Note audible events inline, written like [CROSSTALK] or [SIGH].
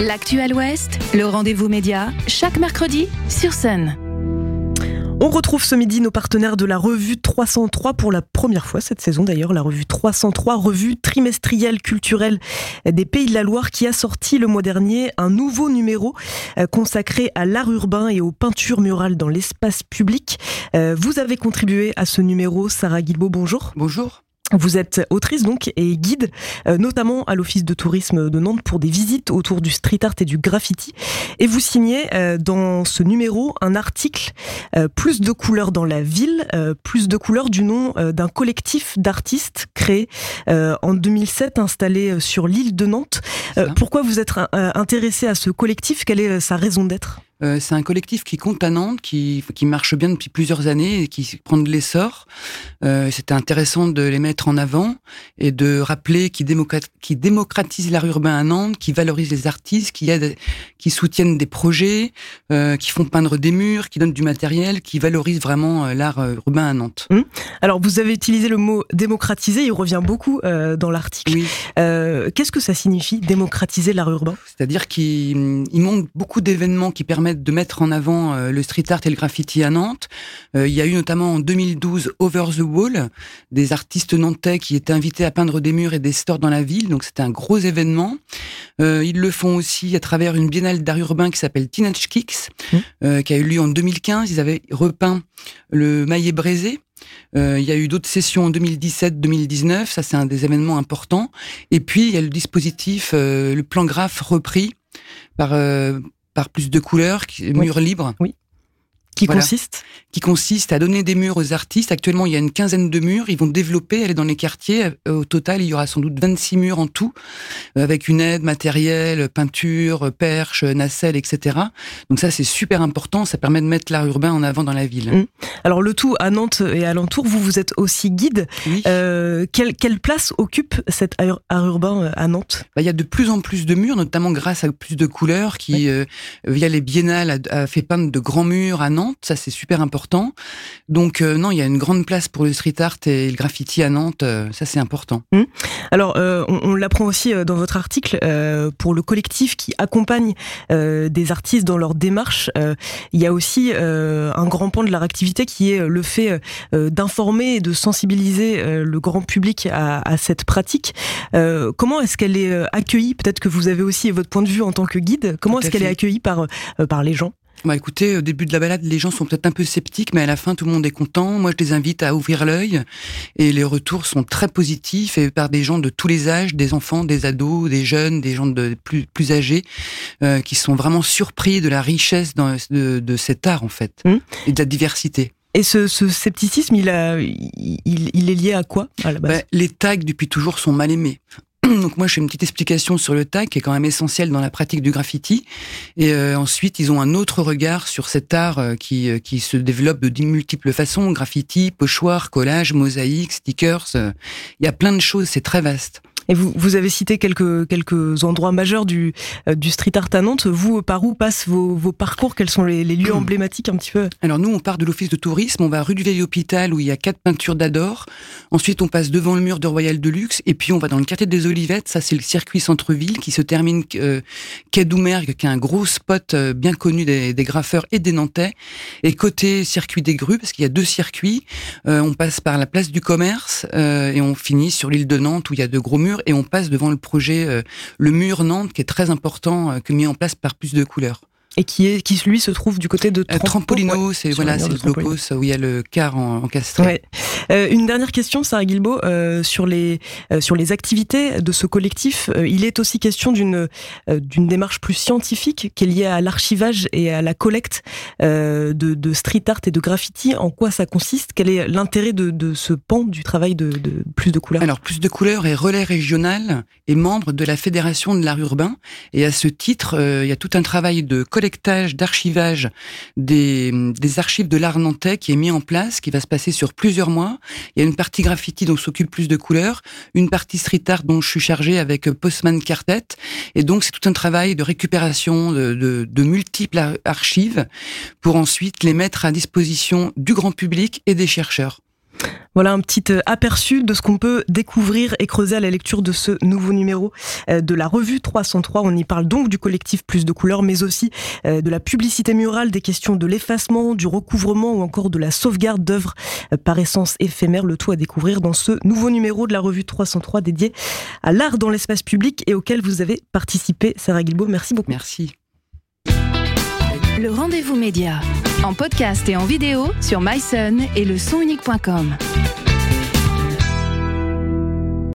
L'actuel Ouest, le rendez-vous média, chaque mercredi sur Sun. On retrouve ce midi nos partenaires de la revue 303 pour la première fois cette saison d'ailleurs, la revue 303, revue trimestrielle culturelle des Pays de la Loire qui a sorti le mois dernier un nouveau numéro euh, consacré à l'art urbain et aux peintures murales dans l'espace public. Euh, vous avez contribué à ce numéro, Sarah Guilbault, bonjour. Bonjour. Vous êtes autrice donc et guide, euh, notamment à l'Office de tourisme de Nantes pour des visites autour du street art et du graffiti. Et vous signez euh, dans ce numéro un article euh, Plus de couleurs dans la ville, plus de couleurs du nom d'un collectif d'artistes créé en 2007, installé sur l'île de Nantes. pourquoi vous êtes intéressé à ce collectif? Quelle est sa raison d'être? Euh, c'est un collectif qui compte à Nantes, qui, qui marche bien depuis plusieurs années et qui prend de l'essor. Euh, C'était intéressant de les mettre en avant et de rappeler qu'ils qui démocratisent l'art urbain à Nantes, qui valorisent les artistes, qui aident, qui soutiennent des projets, euh, qui font peindre des murs, qui donnent du matériel, qui valorisent vraiment euh, l'art euh, urbain à Nantes. Hum. Alors vous avez utilisé le mot démocratiser, il revient beaucoup dans l'article. Oui. Qu'est-ce que ça signifie démocratiser l'art urbain? C'est-à-dire qu'il manque beaucoup d'événements qui permettent de mettre en avant euh, le street art et le graffiti à Nantes. Euh, il y a eu notamment en 2012 Over the Wall, des artistes nantais qui étaient invités à peindre des murs et des stores dans la ville, donc c'était un gros événement. Euh, ils le font aussi à travers une biennale d'art urbain qui s'appelle Teenage Kicks, mmh. qui a eu lieu en 2015. Ils avaient repeint le maillet braisé. Euh, il y a eu d'autres sessions en 2017-2019, ça c'est un des événements importants. Et puis il y a le dispositif, le plan graphe repris par par plus de couleurs, murs libres. Oui. Qui consiste Qui consiste à donner des murs aux artistes. Actuellement, il y a une quinzaine de murs. Ils vont développer, aller dans les quartiers. Euh, au total, il y aura sans doute 26 murs en tout, euh, avec une aide matérielle, peinture, perche, nacelle, etc. Donc ça, c'est super important. Ça permet de mettre l'art urbain en avant dans la ville. Mmh. Alors le tout à Nantes et alentour, vous, vous êtes aussi guide. Oui. Euh, quelle, quelle, place occupe cet art urbain à Nantes? Bah, Il y a de plus en plus de murs, notamment grâce à plus de couleurs, qui, via les biennales, a, a fait peindre de grands murs à Nantes ça c'est super important. Donc euh, non, il y a une grande place pour le street art et le graffiti à Nantes, euh, ça c'est important. Hum. Alors euh, on, l'apprend aussi dans votre article pour le collectif qui accompagne des artistes dans leur démarche. il y a aussi un grand pan de leur activité qui est le fait d'informer et de sensibiliser le grand public à, à cette pratique. comment est-ce qu'elle est accueillie? Peut-être que vous avez aussi votre point de vue en tant que guide. Comment est-ce qu'elle est accueillie par par les gens? Bah écoutez, au début de la balade, les gens sont peut-être un peu sceptiques, mais à la fin, tout le monde est content. Moi, je les invite à ouvrir l'œil, et les retours sont très positifs, et par des gens de tous les âges, des enfants, des ados, des jeunes, des gens de plus, plus âgés, euh, qui sont vraiment surpris de la richesse dans, de, de, cet art, en fait, mmh. et de la diversité. Et ce, ce, scepticisme, il, a, il, il, est lié à quoi à la base? Bah, Les tags, depuis toujours, sont mal aimés. [CLEARS THROAT] Donc moi, je fais une petite explication sur le tag qui est quand même essentiel dans la pratique du graffiti. Et euh, ensuite, ils ont un autre regard sur cet art euh, qui, euh, qui se développe de multiples façons graffiti, pochoir, collage, mosaïque, stickers. Il y a plein de choses. C'est très vaste. Et vous, vous avez cité quelques, quelques endroits majeurs du, euh, du street art à Nantes. Vous, par où passent vos, vos parcours? Quels sont les, les, lieux emblématiques un petit peu? Alors nous, on part de l'office de tourisme, on va rue du Vieil Hôpital où il y a quatre peintures d'Ador. Ensuite, on passe devant le mur de Royal Deluxe et puis on va dans le quartier des Olivettes. Ça, c'est le circuit centre-ville qui se termine euh, quai Doumergue, qui est un gros spot euh, bien connu des, des, graffeurs et des Nantais. Et côté circuit des grues, parce qu'il y a deux circuits, euh, on passe par la place du commerce euh, et on finit sur l'île de Nantes où il y a de gros murs et on passe devant le projet euh, Le Mur Nantes qui est très important, euh, que mis en place par plus de couleurs et qui est qui lui se trouve du côté de euh, Trampolino, c'est voilà, c'est le Blocos où il y a le car en, encastré. Ouais. Euh, une dernière question, Sarah Guilbault, euh, sur les euh, sur les activités de ce collectif. Il est aussi question d'une d'une démarche plus scientifique qui est liée à l'archivage et à la collecte de, de street art et de graffiti. En quoi ça consiste? Quel est l'intérêt de, de ce pan du travail de, de plus de couleurs? Alors plus de couleurs est relais régional et membre de la fédération de l'art urbain et à ce titre, il y a tout un travail de collecte collectage, d'archivage des, archives de l'art nantais qui est mis en place, qui va se passer sur plusieurs mois. Il y a une partie graffiti dont s'occupe plus de couleurs, une partie street art dont je suis chargé avec Postman Quartet. Et donc c'est tout un travail de récupération de, de multiples archives pour ensuite les mettre à disposition du grand public et des chercheurs. Voilà un petit euh, aperçu de ce qu'on peut découvrir et creuser à la lecture de ce nouveau numéro euh, de la revue 303. On y parle donc du collectif Plus de couleurs, mais aussi euh, de la publicité murale, des questions de l'effacement, du recouvrement ou encore de la sauvegarde d'œuvres par essence éphémère. Le tout à découvrir dans ce nouveau numéro de la revue 303 dédié à l'art dans l'espace public et auquel vous avez participé. Sarah Guilbault, merci beaucoup. Merci. Le rendez-vous média en podcast et en vidéo sur myson et le sonunique.com.